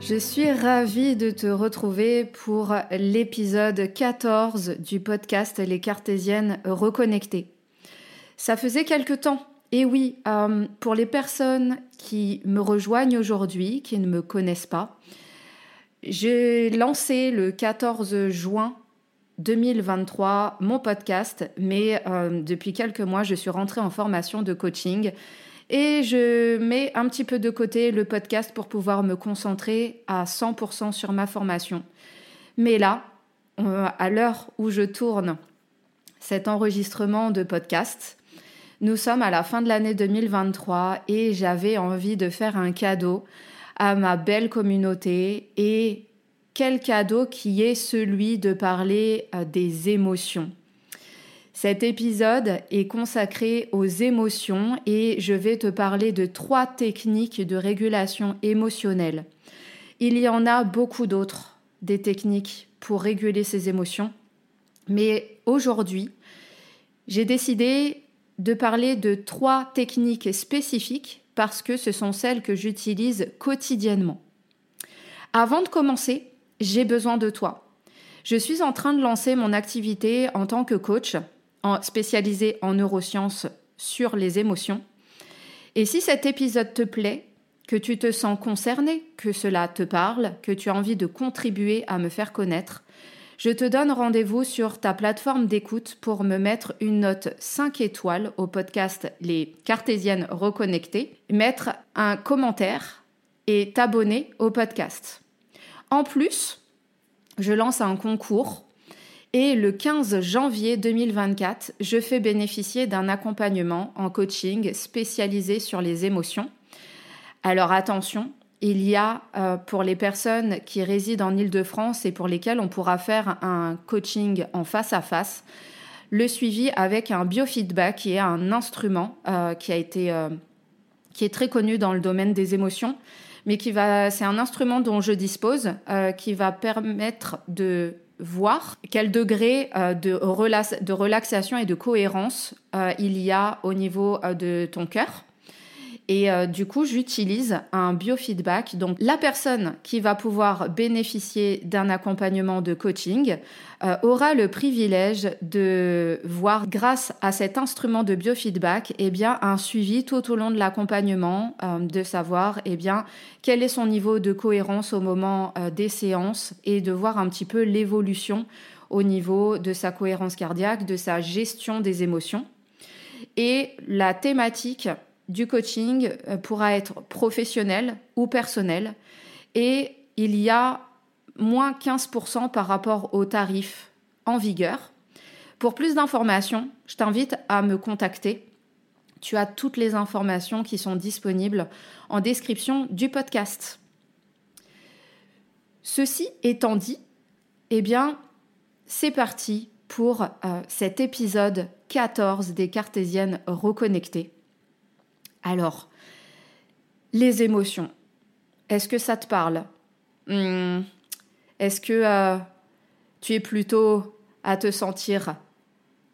Je suis ravie de te retrouver pour l'épisode 14 du podcast Les Cartésiennes reconnectées. Ça faisait quelque temps. Et oui, euh, pour les personnes qui me rejoignent aujourd'hui, qui ne me connaissent pas, j'ai lancé le 14 juin 2023 mon podcast, mais euh, depuis quelques mois, je suis rentrée en formation de coaching et je mets un petit peu de côté le podcast pour pouvoir me concentrer à 100% sur ma formation. Mais là, à l'heure où je tourne cet enregistrement de podcast, nous sommes à la fin de l'année 2023 et j'avais envie de faire un cadeau à ma belle communauté et quel cadeau qui est celui de parler euh, des émotions. Cet épisode est consacré aux émotions et je vais te parler de trois techniques de régulation émotionnelle. Il y en a beaucoup d'autres, des techniques pour réguler ses émotions, mais aujourd'hui, j'ai décidé de parler de trois techniques spécifiques parce que ce sont celles que j'utilise quotidiennement. Avant de commencer, j'ai besoin de toi. Je suis en train de lancer mon activité en tant que coach spécialisé en neurosciences sur les émotions. Et si cet épisode te plaît, que tu te sens concerné, que cela te parle, que tu as envie de contribuer à me faire connaître, je te donne rendez-vous sur ta plateforme d'écoute pour me mettre une note 5 étoiles au podcast Les Cartésiennes Reconnectées, mettre un commentaire et t'abonner au podcast. En plus, je lance un concours et le 15 janvier 2024, je fais bénéficier d'un accompagnement en coaching spécialisé sur les émotions. Alors attention, il y a euh, pour les personnes qui résident en Ile-de-France et pour lesquelles on pourra faire un coaching en face à face, le suivi avec un biofeedback qui est un instrument euh, qui a été euh, qui est très connu dans le domaine des émotions, mais qui va c'est un instrument dont je dispose qui va permettre de voir quel degré euh, de, relaxation et de cohérence euh, il y a au niveau euh, de ton cœur. Et du coup, j'utilise un biofeedback. Donc, la personne qui va pouvoir bénéficier d'un accompagnement de coaching aura le privilège de voir, grâce à cet instrument de biofeedback, eh bien, un suivi tout au long de l'accompagnement, de savoir eh bien, quel est son niveau de cohérence au moment des séances et de voir un petit peu l'évolution au niveau de sa cohérence cardiaque, de sa gestion des émotions. Et la thématique du coaching euh, pourra être professionnel ou personnel et il y a moins 15% par rapport au tarif en vigueur. Pour plus d'informations, je t'invite à me contacter. Tu as toutes les informations qui sont disponibles en description du podcast. Ceci étant dit, eh bien, c'est parti pour euh, cet épisode 14 des Cartésiennes reconnectées. Alors, les émotions, est-ce que ça te parle? Hmm. Est-ce que euh, tu es plutôt à te sentir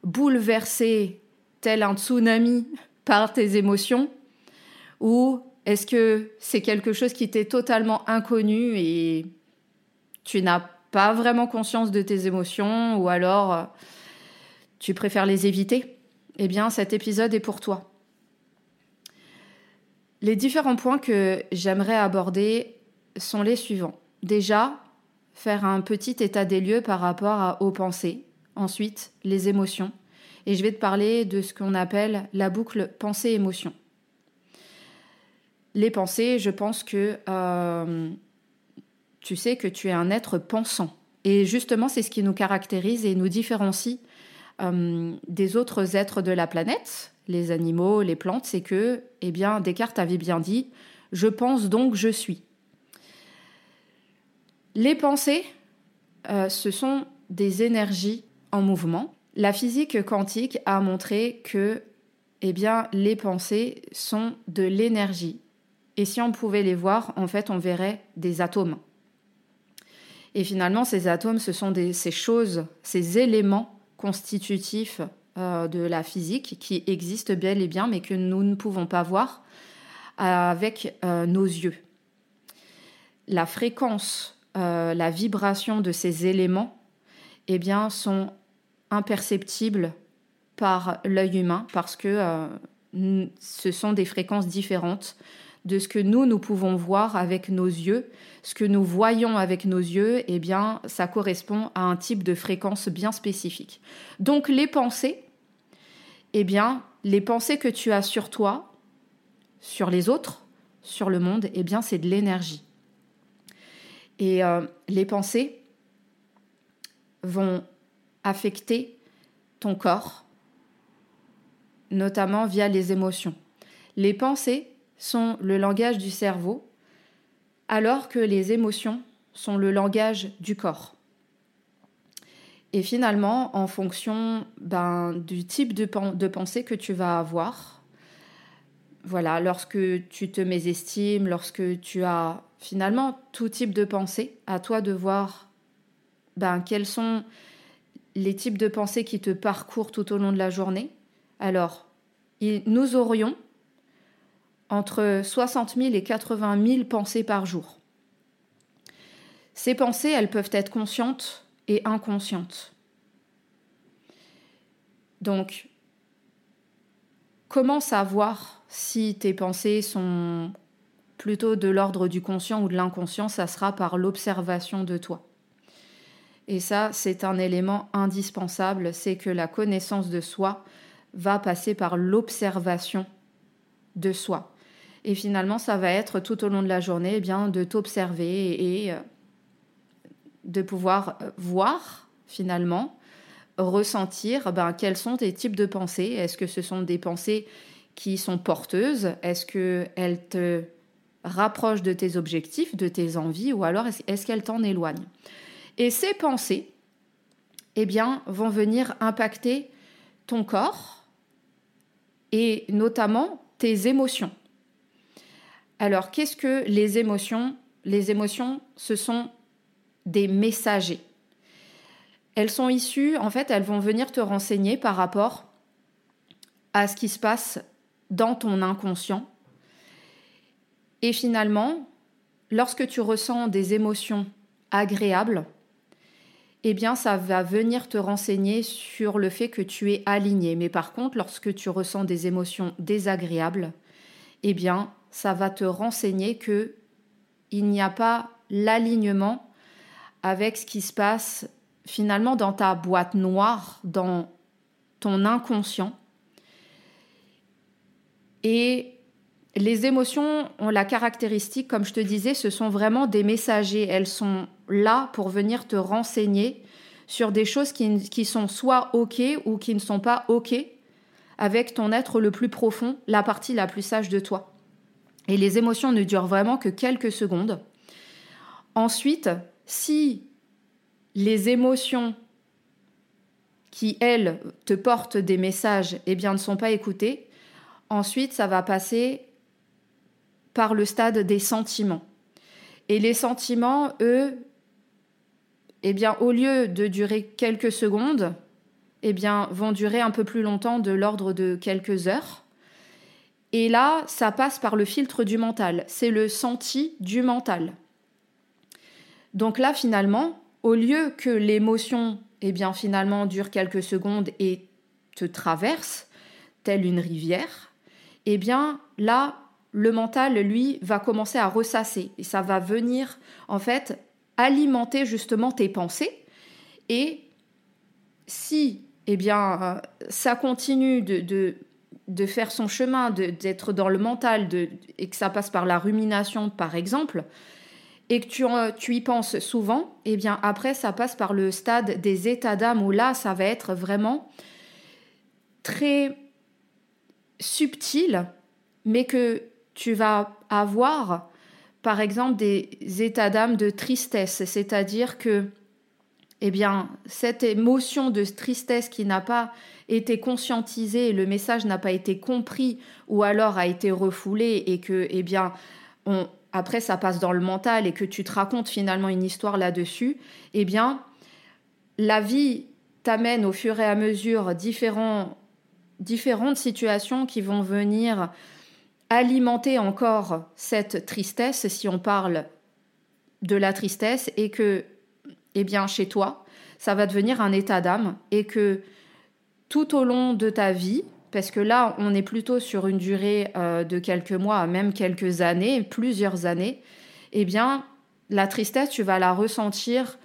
bouleversé tel un tsunami par tes émotions? Ou est-ce que c'est quelque chose qui t'est totalement inconnu et tu n'as pas vraiment conscience de tes émotions? Ou alors euh, tu préfères les éviter? Eh bien, cet épisode est pour toi. Les différents points que j'aimerais aborder sont les suivants. Déjà, faire un petit état des lieux par rapport aux pensées. Ensuite, les émotions. Et je vais te parler de ce qu'on appelle la boucle pensée-émotion. Les pensées, je pense que euh, tu sais que tu es un être pensant. Et justement, c'est ce qui nous caractérise et nous différencie euh, des autres êtres de la planète, les animaux, les plantes, c'est que, eh bien, Descartes avait bien dit Je pense donc je suis. Les pensées, euh, ce sont des énergies en mouvement. La physique quantique a montré que eh bien, les pensées sont de l'énergie. Et si on pouvait les voir, en fait, on verrait des atomes. Et finalement, ces atomes, ce sont ces choses, ces éléments constitutifs euh, de la physique qui existent bel et bien, mais que nous ne pouvons pas voir avec euh, nos yeux. La fréquence, euh, la vibration de ces éléments, eh bien, sont imperceptibles par l'œil humain parce que ce sont des fréquences différentes de ce que nous, nous pouvons voir avec nos yeux. Ce que nous voyons avec nos yeux, eh bien, ça correspond à un type de fréquence bien spécifique. Donc les pensées, eh bien, les pensées que tu as sur toi, sur les autres, sur le monde, eh bien, c'est de l'énergie. Et euh, les pensées vont affecter ton corps, notamment via les émotions. Les pensées sont le langage du cerveau, alors que les émotions sont le langage du corps. Et finalement, en fonction ben, du type de, pensée que tu vas avoir, voilà, lorsque tu te mésestimes, lorsque tu as finalement tout type de pensée, à toi de voir ben, quels sont les types de pensées qui te parcourent tout au long de la journée. Alors, nous aurions entre 60 000 et 80 000 pensées par jour. Ces pensées, elles peuvent être conscientes et inconscientes. Donc, comment savoir si tes pensées sont plutôt de l'ordre du conscient ou de l'inconscient? Ça sera par l'observation de toi. Et ça, c'est un élément indispensable, c'est que la connaissance de soi va passer par l'observation de soi. Et finalement, ça va être tout au long de la journée eh bien, de t'observer et, euh, de pouvoir euh, voir finalement, ressentir ben, quels sont tes types de pensées. Est-ce que ce sont des pensées qui sont porteuses? Est-ce qu'elles te rapprochent de tes objectifs, de tes envies, ou alors est-ce qu'elles t'en éloignent? Et ces pensées, eh bien, vont venir impacter ton corps et notamment tes émotions. Alors, qu'est-ce que les émotions? Les émotions, ce sont des messagers. Elles sont issues, en fait, elles vont venir te renseigner par rapport à ce qui se passe dans ton inconscient. Et finalement, lorsque tu ressens des émotions agréables, eh bien, ça va venir te renseigner sur le fait que tu es aligné. Mais par contre, lorsque tu ressens des émotions désagréables, eh bien, ça va te renseigner que il n'y a pas l'alignement avec ce qui se passe finalement dans ta boîte noire, dans ton inconscient. Et les émotions ont la caractéristique, comme je te disais, ce sont vraiment des messagers. Elles sont là pour venir te renseigner sur des choses qui, sont soit OK ou qui ne sont pas OK avec ton être le plus profond, la partie la plus sage de toi. Et les émotions ne durent vraiment que quelques secondes. Ensuite, si les émotions qui, elles, te portent des messages, eh bien, ne sont pas écoutées, ensuite, ça va passer par le stade des sentiments. Et les sentiments, eux, eh bien, au lieu de durer quelques secondes, eh bien, vont durer un peu plus longtemps, de l'ordre de quelques heures. Et là, ça passe par le filtre du mental. C'est le senti du mental. Donc là, finalement, au lieu que l'émotion, eh bien, finalement, dure quelques secondes et te traverse, telle une rivière, eh bien, là, le mental, lui, va commencer à ressasser. Et ça va venir, en fait, alimenter justement tes pensées. Et si, eh bien, euh, ça continue de, de, faire son chemin, d'être dans le mental, de, et que ça passe par la rumination, par exemple, et que tu, tu y penses souvent, eh bien, après, ça passe par le stade des états d'âme où là, ça va être vraiment très subtil, mais que tu vas avoir, par exemple, des états d'âme de tristesse, c'est-à-dire que, eh bien, cette émotion de tristesse qui n'a pas été conscientisée, le message n'a pas été compris ou alors a été refoulé et que, eh bien, on, après ça passe dans le mental et que tu te racontes finalement une histoire là-dessus, eh bien, la vie t'amène au fur et à mesure différentes situations qui vont venir alimenter encore cette tristesse, si on parle de la tristesse, et que, eh bien, chez toi, ça va devenir un état d'âme, et que tout au long de ta vie, parce que là, on est plutôt sur une durée euh, de quelques mois, même quelques années, plusieurs années, eh bien, la tristesse, tu vas la ressentir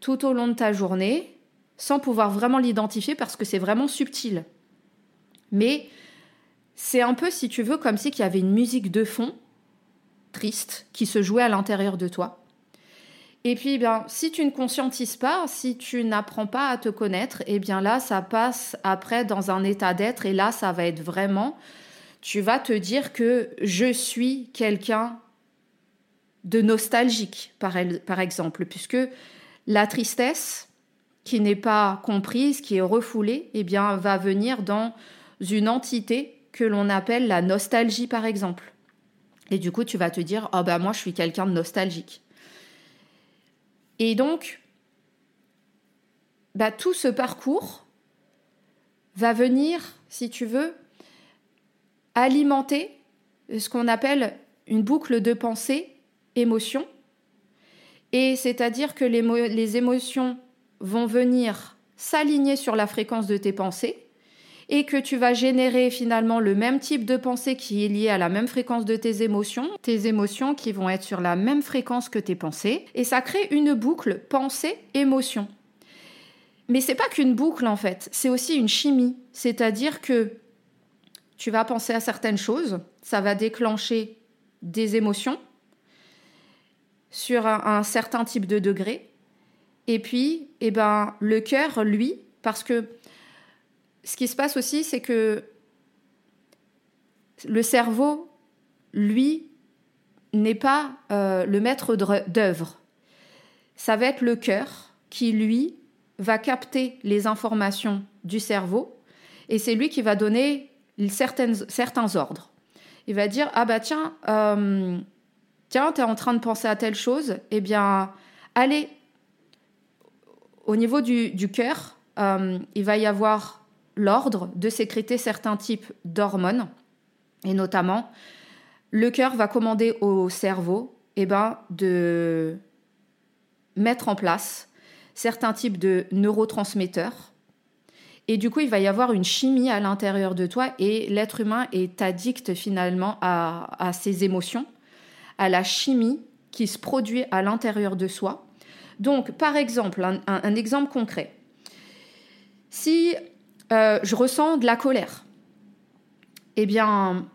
tout au long de ta journée, sans pouvoir vraiment l'identifier parce que c'est vraiment subtil. Mais c'est un peu, si tu veux, comme si il y avait une musique de fond, triste, qui se jouait à l'intérieur de toi. Et puis, bien, si tu ne conscientises pas, si tu n'apprends pas à te connaître, et eh bien là, ça passe après dans un état d'être, et là, ça va être vraiment, tu vas te dire que je suis quelqu'un de nostalgique, par, exemple, puisque la tristesse, qui n'est pas comprise, qui est refoulée, eh bien, va venir dans une entité que l'on appelle la nostalgie, par exemple. Et du coup, tu vas te dire, oh bah moi, je suis quelqu'un de nostalgique. Et donc, bah, tout ce parcours va venir, si tu veux, alimenter ce qu'on appelle une boucle de pensée, émotion. Et c'est-à-dire que les, les émotions vont venir s'aligner sur la fréquence de tes pensées et que tu vas générer finalement le même type de pensée qui est lié à la même fréquence de tes émotions, tes émotions qui vont être sur la même fréquence que tes pensées, et ça crée une boucle pensée-émotion. Mais c'est pas qu'une boucle en fait, c'est aussi une chimie, c'est-à-dire que tu vas penser à certaines choses, ça va déclencher des émotions sur un, certain type de degré, et puis, eh ben, le cœur, lui, parce que ce qui se passe aussi, c'est que le cerveau, lui, n'est pas euh, le maître d'œuvre. Ça va être le cœur qui, lui, va capter les informations du cerveau et c'est lui qui va donner certains ordres. Il va dire Ah bah tiens, euh, tiens, tu es en train de penser à telle chose, eh bien, allez, au niveau du, du cœur, euh, il va y avoir l'ordre de sécréter certains types d'hormones, et notamment le cœur va commander au cerveau eh ben, de mettre en place certains types de neurotransmetteurs. Et du coup, il va y avoir une chimie à l'intérieur de toi et l'être humain est addict finalement à, ses émotions, à la chimie qui se produit à l'intérieur de soi. Donc, par exemple, un exemple concret. Si euh, je ressens de la colère. Eh bien,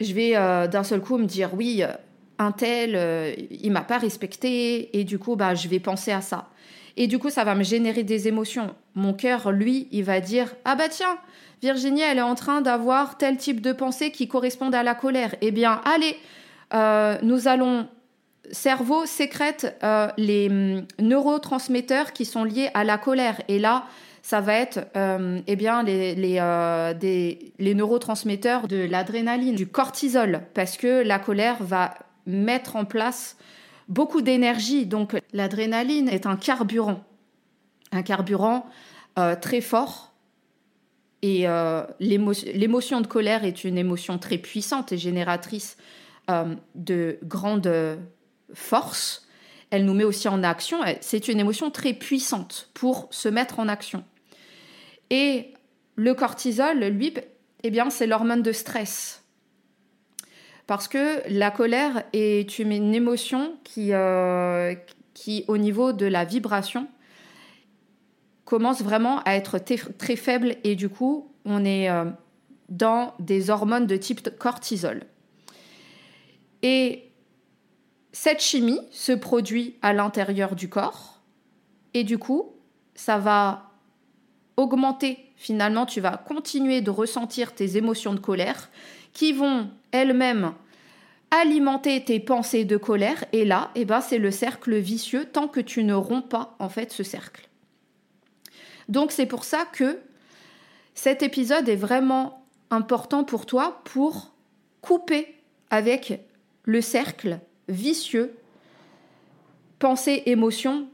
je vais euh, d'un seul coup me dire oui, euh, un tel, il m'a pas respecté, et du coup, bah, je vais penser à ça. Et du coup, ça va me générer des émotions. Mon cœur, lui, il va dire ah bah tiens, Virginie, elle est en train d'avoir tel type de pensée qui correspondent à la colère. Eh bien, allez, nous allons cerveau sécrète les hum, neurotransmetteurs qui sont liés à la colère. Et là, ça va être euh, eh bien, euh, les neurotransmetteurs de l'adrénaline, du cortisol, parce que la colère va mettre en place beaucoup d'énergie. Donc l'adrénaline est un carburant, un carburant euh, très fort. Et l'émotion de colère est une émotion très puissante et génératrice de grande force. Elle nous met aussi en action. C'est une émotion très puissante pour se mettre en action. Et le cortisol, lui, eh bien, c'est l'hormone de stress. Parce que la colère est une émotion qui, euh, au niveau de la vibration, commence vraiment à être très faible et du coup, on est euh, dans des hormones de type cortisol. Et cette chimie se produit à l'intérieur du corps et du coup, ça va augmenter. Finalement, tu vas continuer de ressentir tes émotions de colère qui vont elles-mêmes alimenter tes pensées de colère. Et là, eh ben, c'est le cercle vicieux tant que tu ne romps pas en fait ce cercle. Donc c'est pour ça que cet épisode est vraiment important pour toi pour couper avec le cercle vicieux pensée, émotion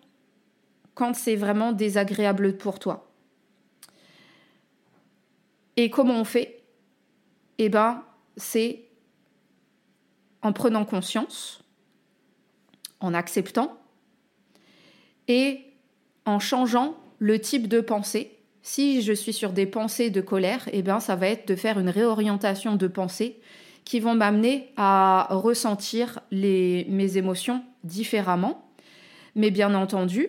quand c'est vraiment désagréable pour toi. Et comment on fait? Eh bien, c'est en prenant conscience, en acceptant et en changeant le type de pensée. Si je suis sur des pensées de colère, eh bien, ça va être de faire une réorientation de pensée qui vont m'amener à ressentir les, mes émotions différemment. Mais bien entendu,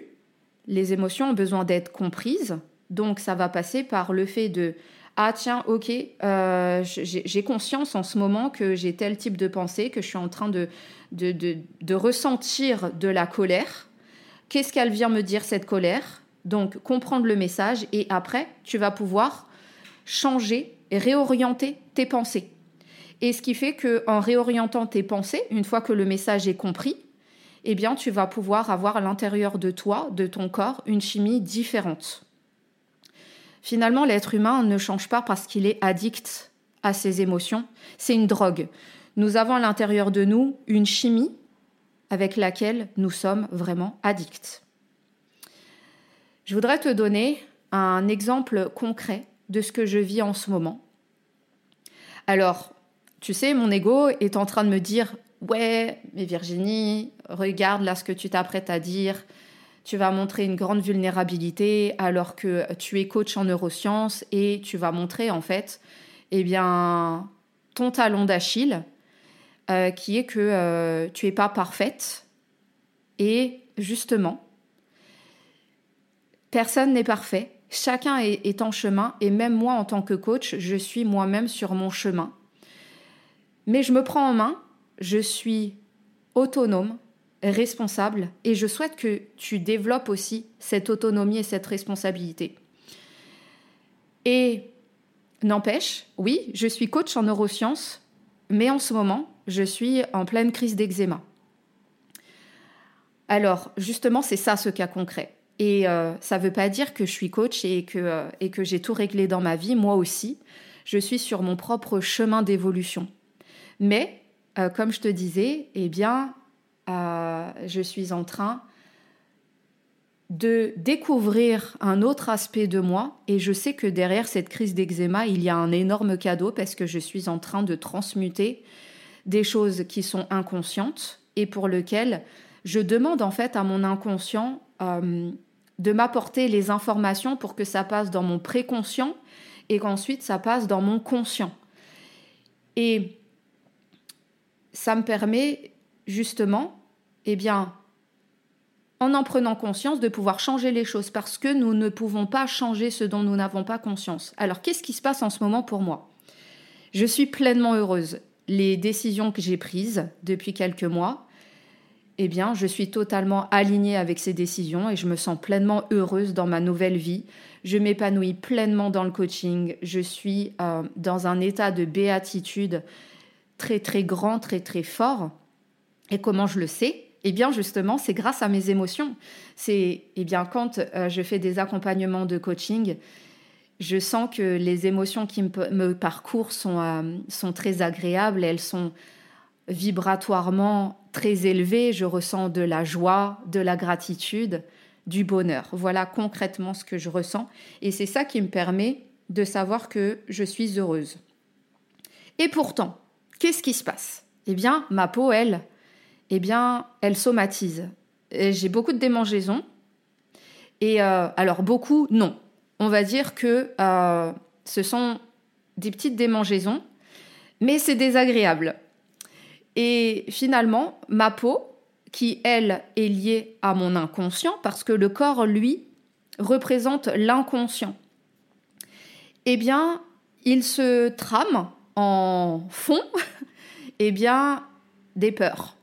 les émotions ont besoin d'être comprises. Donc ça va passer par le fait de ah tiens ok euh, j'ai conscience en ce moment que j'ai tel type de pensée que je suis en train de, de, de ressentir de la colère. Qu'est-ce qu'elle vient me dire cette colère? Donc comprendre le message et après tu vas pouvoir changer et réorienter tes pensées. Et ce qui fait que en réorientant tes pensées, une fois que le message est compris, eh bien, tu vas pouvoir avoir à l'intérieur de toi, de ton corps, une chimie différente. Finalement, l'être humain ne change pas parce qu'il est addict à ses émotions. C'est une drogue. Nous avons à l'intérieur de nous une chimie avec laquelle nous sommes vraiment addicts. Je voudrais te donner un exemple concret de ce que je vis en ce moment. Alors, tu sais, mon ego est en train de me dire Ouais, mais Virginie, regarde là ce que tu t'apprêtes à dire. Tu vas montrer une grande vulnérabilité alors que tu es coach en neurosciences et tu vas montrer en fait, eh bien, ton talon d'Achille, euh, qui est que euh, tu n'es pas parfaite. Et justement, personne n'est parfait. Chacun est en chemin et même moi en tant que coach, je suis moi-même sur mon chemin. Mais je me prends en main je suis autonome, responsable, et je souhaite que tu développes aussi cette autonomie et cette responsabilité. Et n'empêche, oui, je suis coach en neurosciences, mais en ce moment, je suis en pleine crise d'eczéma. Alors, justement, c'est ça ce cas concret. Et euh, ça ne veut pas dire que je suis coach et que, euh, que j'ai tout réglé dans ma vie, moi aussi. Je suis sur mon propre chemin d'évolution. Mais euh, comme je te disais, eh bien, euh, je suis en train de découvrir un autre aspect de moi et je sais que derrière cette crise d'eczéma, il y a un énorme cadeau parce que je suis en train de transmuter des choses qui sont inconscientes et pour lesquelles je demande en fait à mon inconscient euh, de m'apporter les informations pour que ça passe dans mon préconscient et qu'ensuite ça passe dans mon conscient. Et ça me permet justement, eh bien, en en prenant conscience, de pouvoir changer les choses parce que nous ne pouvons pas changer ce dont nous n'avons pas conscience. Alors, qu'est-ce qui se passe en ce moment pour moi? Je suis pleinement heureuse. Les décisions que j'ai prises depuis quelques mois, eh bien, je suis totalement alignée avec ces décisions et je me sens pleinement heureuse dans ma nouvelle vie. Je m'épanouis pleinement dans le coaching. Je suis euh, dans un état de béatitude très très grand, très très fort. Et comment je le sais? Eh bien, justement, c'est grâce à mes émotions. C'est, eh bien, quand euh, je fais des accompagnements de coaching, je sens que les émotions qui me, parcourent sont, euh, sont très agréables. Elles sont vibratoirement très élevées. Je ressens de la joie, de la gratitude, du bonheur. Voilà concrètement ce que je ressens. Et c'est ça qui me permet de savoir que je suis heureuse. Et pourtant, Qu'est-ce qui se passe? Eh bien, ma peau, elle, eh bien, elle somatise. J'ai beaucoup de démangeaisons. Et euh, alors, beaucoup, non. On va dire que euh, ce sont des petites démangeaisons, mais c'est désagréable. Et finalement, ma peau, qui elle est liée à mon inconscient, parce que le corps, lui, représente l'inconscient, eh bien, il se trame en fond, eh bien, des peurs.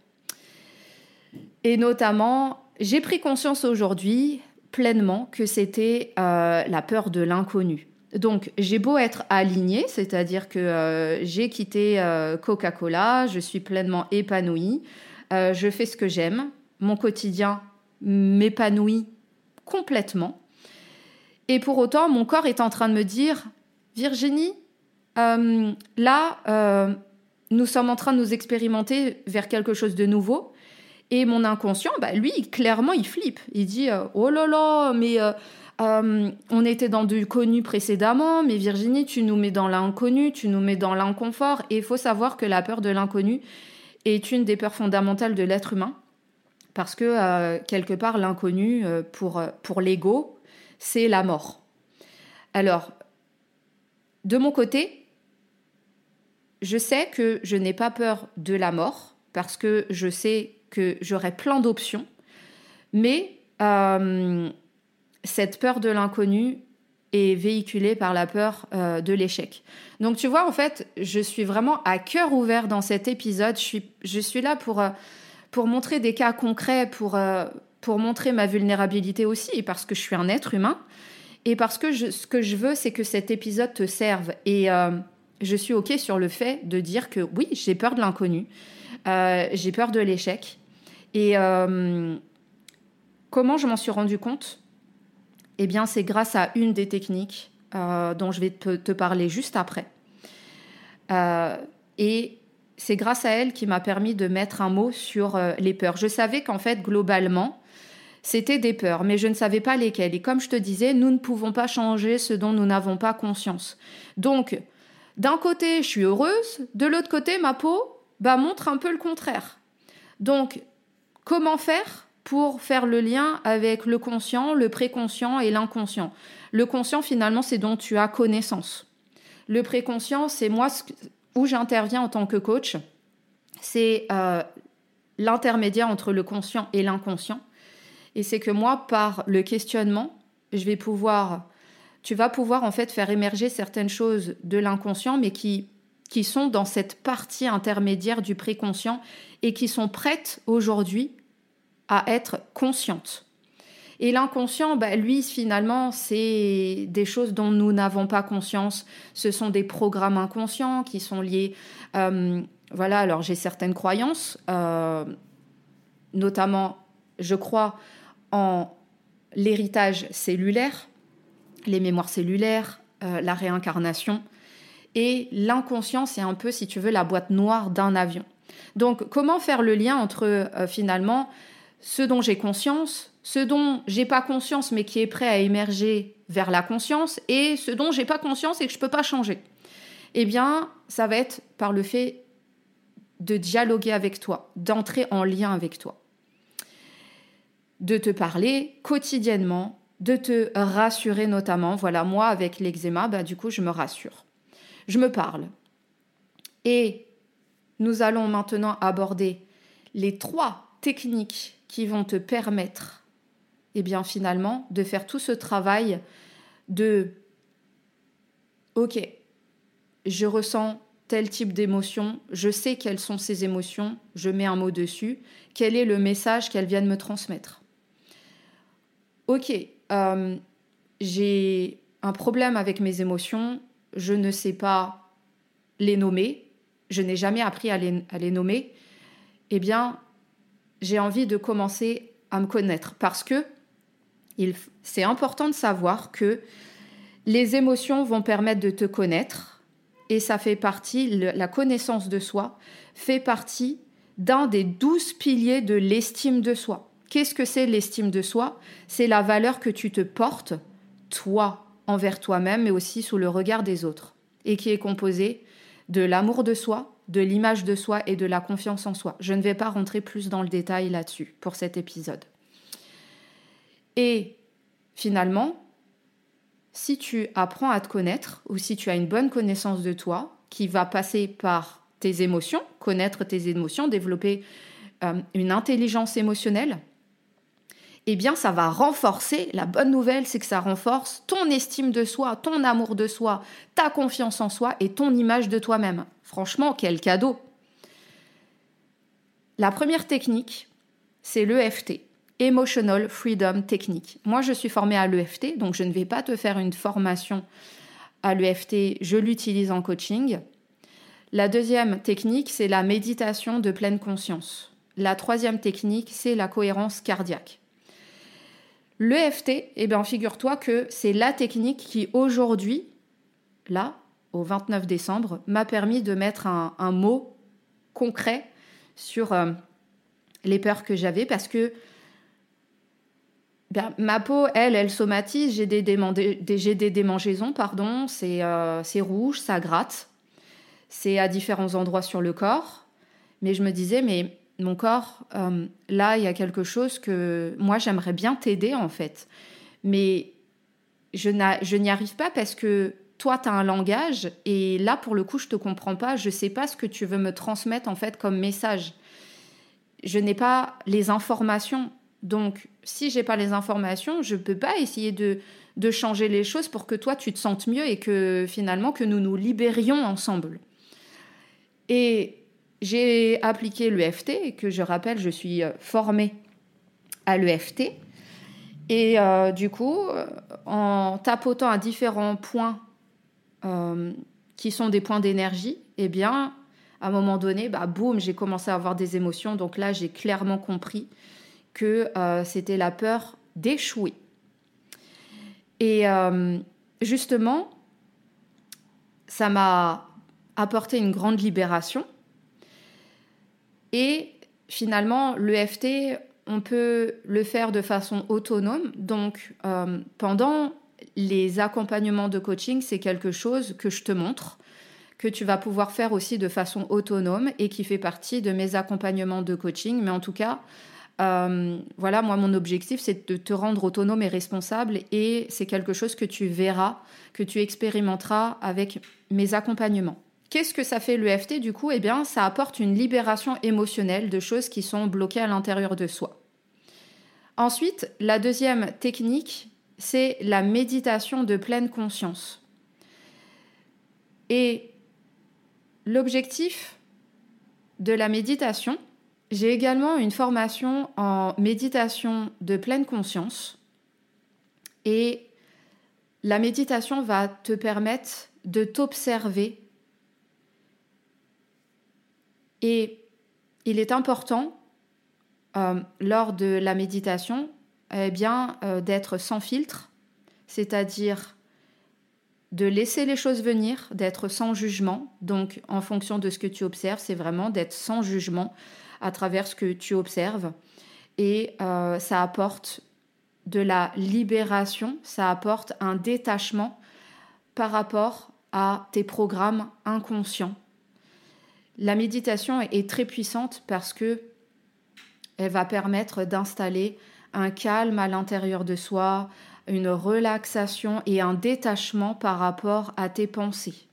Et notamment, j'ai pris conscience aujourd'hui pleinement que c'était euh, la peur de l'inconnu. Donc j'ai beau être alignée, c'est-à-dire que euh, j'ai quitté euh, Coca-Cola, je suis pleinement épanouie, je fais ce que j'aime, mon quotidien m'épanouit complètement. Et pour autant, mon corps est en train de me dire, Virginie, là, nous sommes en train de nous expérimenter vers quelque chose de nouveau. Et mon inconscient, bah, lui, clairement, il flippe. Il dit euh, Oh là là, mais euh, euh, on était dans du connu précédemment, mais Virginie, tu nous mets dans l'inconnu, tu nous mets dans l'inconfort. Et il faut savoir que la peur de l'inconnu est une des peurs fondamentales de l'être humain. Parce que, quelque part, l'inconnu, pour, pour l'ego, c'est la mort. Alors, de mon côté, je sais que je n'ai pas peur de la mort parce que je sais que j'aurai plein d'options, mais euh, cette peur de l'inconnu est véhiculée par la peur euh, de l'échec. Donc tu vois, en fait, je suis vraiment à cœur ouvert dans cet épisode. Je suis, je suis là pour, euh, pour montrer des cas concrets, pour, pour montrer ma vulnérabilité aussi, parce que je suis un être humain, et parce que ce que je veux, c'est que cet épisode te serve. Et je suis OK sur le fait de dire que oui, j'ai peur de l'inconnu, j'ai peur de l'échec, et euh, comment je m'en suis rendu compte? Eh bien, c'est grâce à une des techniques euh, dont je vais te, parler juste après. Euh, et c'est grâce à elle qui m'a permis de mettre un mot sur les peurs. Je savais qu'en fait, globalement, c'était des peurs, mais je ne savais pas lesquelles. Et comme je te disais, nous ne pouvons pas changer ce dont nous n'avons pas conscience. Donc, d'un côté, je suis heureuse, de l'autre côté, ma peau bah, montre un peu le contraire. Donc, Comment faire pour faire le lien avec le conscient, le préconscient et l'inconscient Le conscient, finalement, c'est dont tu as connaissance. Le préconscient, c'est moi où j'interviens en tant que coach. C'est euh, l'intermédiaire entre le conscient et l'inconscient. Et c'est que moi, par le questionnement, je vais pouvoir, tu vas pouvoir en fait faire émerger certaines choses de l'inconscient, mais qui qui sont dans cette partie intermédiaire du préconscient et qui sont prêtes aujourd'hui à être conscientes. Et l'inconscient, bah, lui, finalement, c'est des choses dont nous n'avons pas conscience. Ce sont des programmes inconscients qui sont liés. Euh, voilà, alors j'ai certaines croyances, euh, notamment, je crois en l'héritage cellulaire, les mémoires cellulaires, euh, la réincarnation. Et l'inconscient, c'est un peu, si tu veux, la boîte noire d'un avion. Donc, comment faire le lien entre euh, finalement ce dont j'ai conscience, ce dont j'ai pas conscience mais qui est prêt à émerger vers la conscience, et ce dont j'ai pas conscience et que je peux pas changer? Eh bien, ça va être par le fait de dialoguer avec toi, d'entrer en lien avec toi, de te parler quotidiennement, de te rassurer notamment. Voilà, moi avec l'eczéma, bah, du coup, je me rassure je me parle. Et nous allons maintenant aborder les trois techniques qui vont te permettre, eh bien finalement, de faire tout ce travail de OK, je ressens tel type d'émotion, je sais quelles sont ces émotions, je mets un mot dessus, quel est le message qu'elles viennent me transmettre. Ok, euh, j'ai un problème avec mes émotions, je ne sais pas les nommer, je n'ai jamais appris à les, nommer, eh bien, j'ai envie de commencer à me connaître parce que c'est important de savoir que les émotions vont permettre de te connaître et ça fait partie, la connaissance de soi fait partie d'un des douze piliers de l'estime de soi. Qu'est-ce que c'est l'estime de soi? C'est la valeur que tu te portes, toi, envers toi-même, mais aussi sous le regard des autres, et qui est composé de l'amour de soi, de l'image de soi et de la confiance en soi. Je ne vais pas rentrer plus dans le détail là-dessus pour cet épisode. Et finalement, si tu apprends à te connaître, ou si tu as une bonne connaissance de toi, qui va passer par tes émotions, connaître tes émotions, développer euh, une intelligence émotionnelle, eh bien, ça va renforcer. La bonne nouvelle, c'est que ça renforce ton estime de soi, ton amour de soi, ta confiance en soi et ton image de toi-même. Franchement, quel cadeau! La première technique, c'est l'EFT, Emotional Freedom Technique. Moi, je suis formée à l'EFT, donc je ne vais pas te faire une formation à l'EFT, je l'utilise en coaching. La deuxième technique, c'est la méditation de pleine conscience. La troisième technique, c'est la cohérence cardiaque. L'EFT, eh bien, figure-toi que c'est la technique qui aujourd'hui, là, au 29 décembre, m'a permis de mettre un, mot concret sur euh, les peurs que j'avais parce que ben, ma peau, elle, elle somatise. J'ai des, démangeaisons, pardon. Euh, c'est rouge, ça gratte. C'est à différents endroits sur le corps. Mais je me disais, mais mon corps, euh, là, il y a quelque chose que moi, j'aimerais bien t'aider, en fait. Mais je n'y arrive pas parce que toi, tu as un langage. Et là, pour le coup, je te comprends pas. Je sais pas ce que tu veux me transmettre, en fait, comme message. Je n'ai pas les informations donc, si j'ai pas les informations, je peux pas essayer de, de changer les choses pour que toi tu te sentes mieux et que finalement que nous nous libérions ensemble. Et j'ai appliqué l'EFT, que je rappelle, je suis euh, formée à l'EFT. Et euh, du coup, euh, en tapotant à différents points qui sont des points d'énergie, eh bien, à un moment donné, bah, boum, j'ai commencé à avoir des émotions. Donc là, j'ai clairement compris que c'était la peur d'échouer. Et justement, ça m'a apporté une grande libération. Et finalement, l'EFT, on peut le faire de façon autonome. Donc, euh, pendant les accompagnements de coaching, c'est quelque chose que je te montre, que tu vas pouvoir faire aussi de façon autonome et qui fait partie de mes accompagnements de coaching. Mais en tout cas, euh, voilà, moi, mon objectif, c'est de te rendre autonome et responsable et c'est quelque chose que tu verras, que tu expérimenteras avec mes accompagnements. Qu'est-ce que ça fait l'EFT du coup Eh bien, ça apporte une libération émotionnelle de choses qui sont bloquées à l'intérieur de soi. Ensuite, la deuxième technique, c'est la méditation de pleine conscience. Et l'objectif de la méditation, j'ai également une formation en méditation de pleine conscience et la méditation va te permettre de t'observer et il est important euh, lors de la méditation eh euh, d'être sans filtre, c'est-à-dire de laisser les choses venir, d'être sans jugement. Donc en fonction de ce que tu observes, c'est vraiment d'être sans jugement à travers ce que tu observes. Et euh, ça apporte de la libération, ça apporte un détachement par rapport à tes programmes inconscients. La méditation est très puissante parce que elle va permettre d'installer un calme à l'intérieur de soi, une relaxation et un détachement par rapport à tes pensées.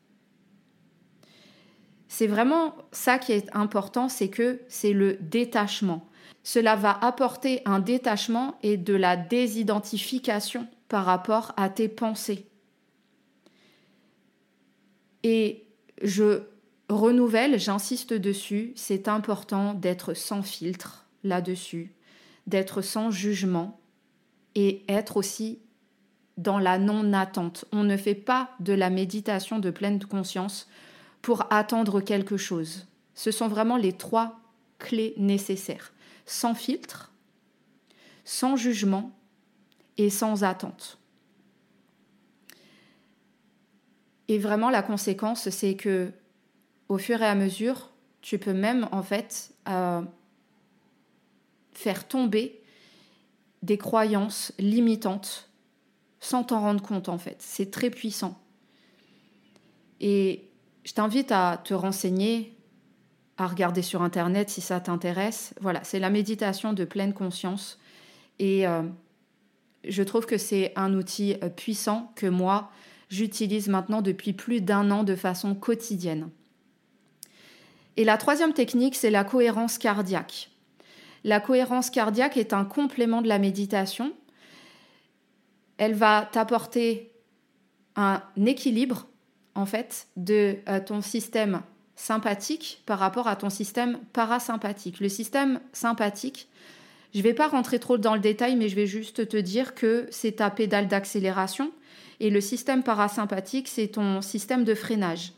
C'est vraiment ça qui est important, c'est que c'est le détachement. Cela va apporter un détachement et de la désidentification par rapport à tes pensées. Et je renouvelle, j'insiste dessus, c'est important d'être sans filtre là-dessus, d'être sans jugement et être aussi dans la non-attente. On ne fait pas de la méditation de pleine conscience pour attendre quelque chose. Ce sont vraiment les trois clés nécessaires. Sans filtre, sans jugement et sans attente. Et vraiment, la conséquence, c'est que au fur et à mesure, tu peux même en fait euh, faire tomber des croyances limitantes sans t'en rendre compte en fait. C'est très puissant. Et je t'invite à te renseigner, à regarder sur Internet si ça t'intéresse. Voilà, c'est la méditation de pleine conscience. Et euh, je trouve que c'est un outil euh, puissant que moi, j'utilise maintenant depuis plus d'un an de façon quotidienne. Et la troisième technique, c'est la cohérence cardiaque. La cohérence cardiaque est un complément de la méditation. Elle va t'apporter un équilibre en fait de euh, ton système sympathique par rapport à ton système parasympathique. Le système sympathique, je ne vais pas rentrer trop dans le détail, mais je vais juste te dire que c'est ta pédale d'accélération et le système parasympathique, c'est ton système de freinage.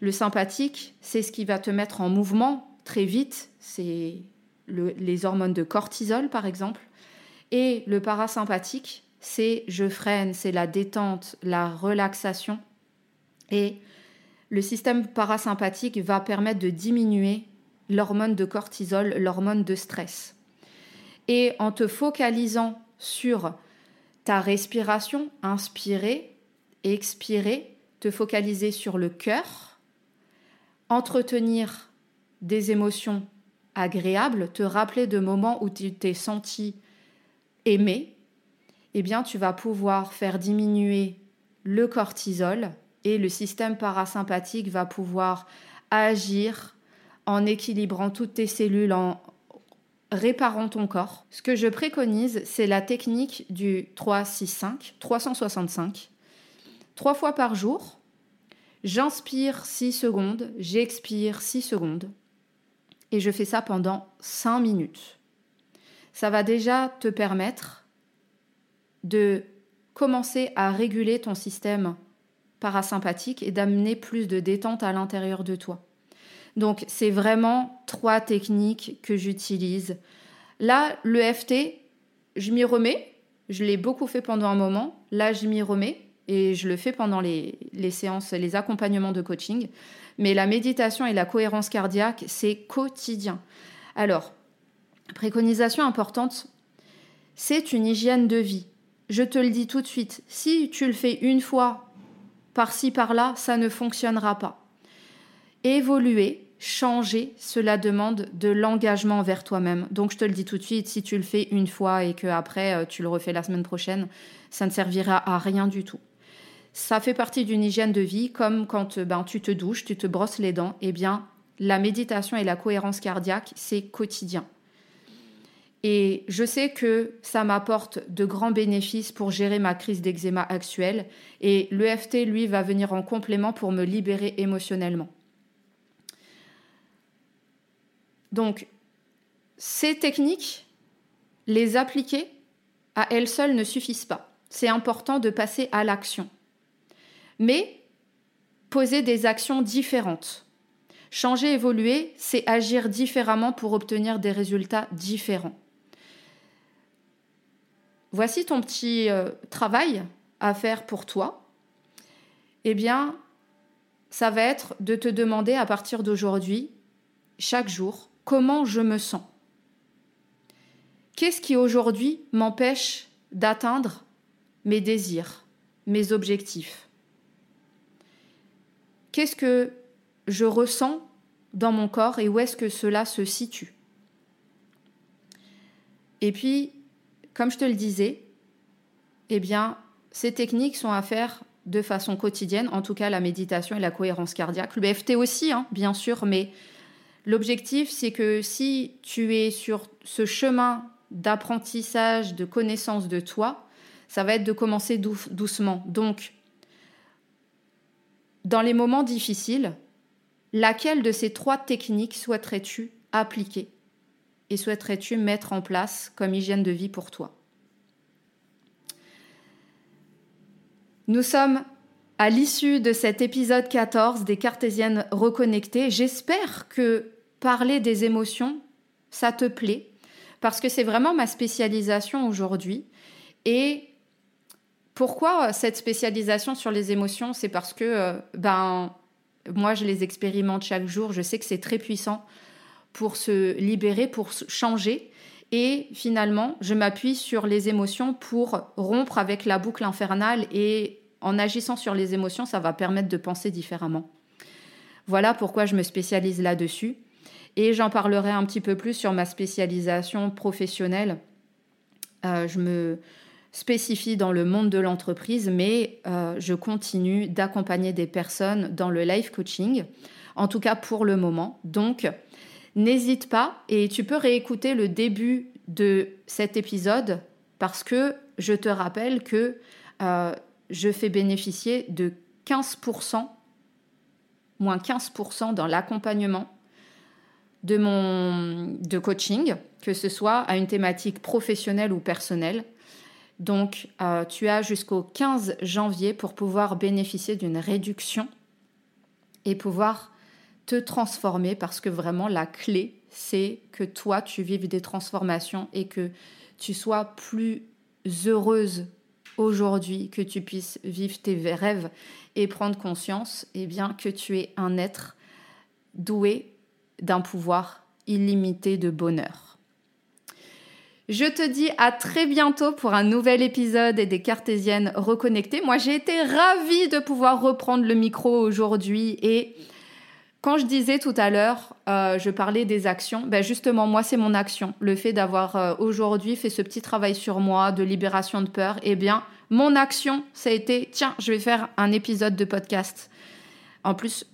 Le sympathique, c'est ce qui va te mettre en mouvement très vite, c'est les hormones de cortisol par exemple. Et le parasympathique, c'est je freine, c'est la détente, la relaxation. Et le système parasympathique va permettre de diminuer l'hormone de cortisol, l'hormone de stress. Et en te focalisant sur ta respiration, inspirer, expirer, te focaliser sur le cœur, entretenir des émotions agréables, te rappeler de moments où tu t'es senti aimé, eh bien tu vas pouvoir faire diminuer le cortisol et le système parasympathique va pouvoir agir en équilibrant toutes tes cellules, en réparant ton corps. Ce que je préconise, c'est la technique du 365, 365. Trois fois par jour, j'inspire 6 secondes, j'expire 6 secondes et je fais ça pendant 5 minutes. Ça va déjà te permettre de commencer à réguler ton système parasympathique et d'amener plus de détente à l'intérieur de toi. Donc c'est vraiment trois techniques que j'utilise. Là, le FT, je m'y remets. Je l'ai beaucoup fait pendant un moment. Là, je m'y remets et je le fais pendant les, séances, les accompagnements de coaching. Mais la méditation et la cohérence cardiaque, c'est quotidien. Alors, préconisation importante, c'est une hygiène de vie. Je te le dis tout de suite, si tu le fais une fois par-ci par-là, ça ne fonctionnera pas. Évoluer, changer, cela demande de l'engagement vers toi-même. Donc je te le dis tout de suite, si tu le fais une fois et que après euh, tu le refais la semaine prochaine, ça ne servira à rien du tout. Ça fait partie d'une hygiène de vie, comme quand ben, tu te douches, tu te brosses les dents. Eh bien, la méditation et la cohérence cardiaque, c'est quotidien. Et je sais que ça m'apporte de grands bénéfices pour gérer ma crise d'eczéma actuelle. Et l'EFT, lui, va venir en complément pour me libérer émotionnellement. Donc, ces techniques, les appliquer à elles seules ne suffisent pas. C'est important de passer à l'action. Mais poser des actions différentes. Changer, évoluer, c'est agir différemment pour obtenir des résultats différents. Voici ton petit euh, travail à faire pour toi. Eh bien, ça va être de te demander à partir d'aujourd'hui, chaque jour, comment je me sens. Qu'est-ce qui aujourd'hui m'empêche d'atteindre mes désirs, mes objectifs? Qu'est-ce que je ressens dans mon corps et où est-ce que cela se situe? Et puis, comme je te le disais, eh bien, ces techniques sont à faire de façon quotidienne, en tout cas la méditation et la cohérence cardiaque. Le BFT aussi, hein, bien sûr, mais l'objectif, c'est que si tu es sur ce chemin d'apprentissage, de connaissance de toi, ça va être de commencer doucement. Donc, dans les moments difficiles, laquelle de ces trois techniques souhaiterais-tu appliquer et souhaiterais-tu mettre en place comme hygiène de vie pour toi? Nous sommes à l'issue de cet épisode 14 des Cartésiennes reconnectées. J'espère que parler des émotions, ça te plaît, parce que c'est vraiment ma spécialisation aujourd'hui. Et pourquoi cette spécialisation sur les émotions C'est parce que euh, ben, moi, je les expérimente chaque jour. Je sais que c'est très puissant pour se libérer, pour changer. Et finalement, je m'appuie sur les émotions pour rompre avec la boucle infernale et en agissant sur les émotions, ça va permettre de penser différemment. Voilà pourquoi je me spécialise là-dessus. Et j'en parlerai un petit peu plus sur ma spécialisation professionnelle. Euh, je me spécifie dans le monde de l'entreprise, mais euh, je continue d'accompagner des personnes dans le life coaching en tout cas pour le moment. Donc, n'hésite pas et tu peux réécouter le début de cet épisode parce que je te rappelle que euh, je fais bénéficier de 15%, moins 15% dans l'accompagnement de mon de coaching, que ce soit à une thématique professionnelle ou personnelle. Donc, euh, tu as jusqu'au 15 janvier pour pouvoir bénéficier d'une réduction et pouvoir te transformer parce que vraiment la clé, c'est que toi, tu vives des transformations et que tu sois plus heureuse aujourd'hui, que tu puisses vivre tes rêves et prendre conscience eh bien, que tu es un être doué d'un pouvoir illimité de bonheur. Je te dis à très bientôt pour un nouvel épisode des Cartésiennes reconnectées. Moi, j'ai été ravie de pouvoir reprendre le micro aujourd'hui et quand je disais tout à l'heure, euh, je parlais des actions, ben justement, moi, c'est mon action. Le fait d'avoir euh, aujourd'hui fait ce petit travail sur moi de libération de peur, eh bien, mon action, ça a été, tiens, je vais faire un épisode de podcast. En plus,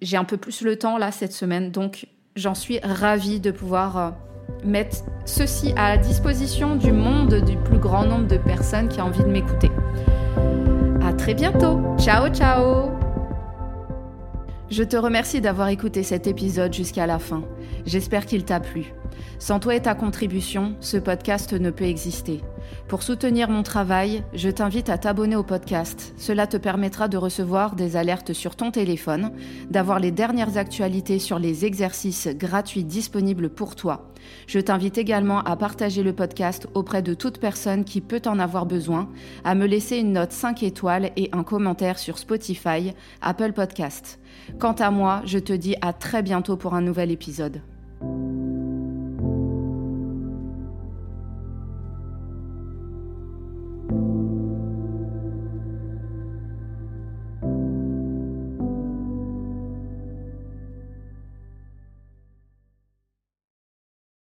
j'ai un peu plus le temps là cette semaine, donc j'en suis ravie de pouvoir euh, mettre ceci à la disposition du monde, du plus grand nombre de personnes qui ont envie de m'écouter. À très bientôt. Ciao, ciao. Je te remercie d'avoir écouté cet épisode jusqu'à la fin. J'espère qu'il t'a plu. Sans toi et ta contribution, ce podcast ne peut exister. Pour soutenir mon travail, je t'invite à t'abonner au podcast. Cela te permettra de recevoir des alertes sur ton téléphone, d'avoir les dernières actualités sur les exercices gratuits disponibles pour toi. Je t'invite également à partager le podcast auprès de toute personne qui peut en avoir besoin, à me laisser une note 5 étoiles et un commentaire sur Spotify, Apple Podcast. Quant à moi, je te dis à très bientôt pour un nouvel épisode.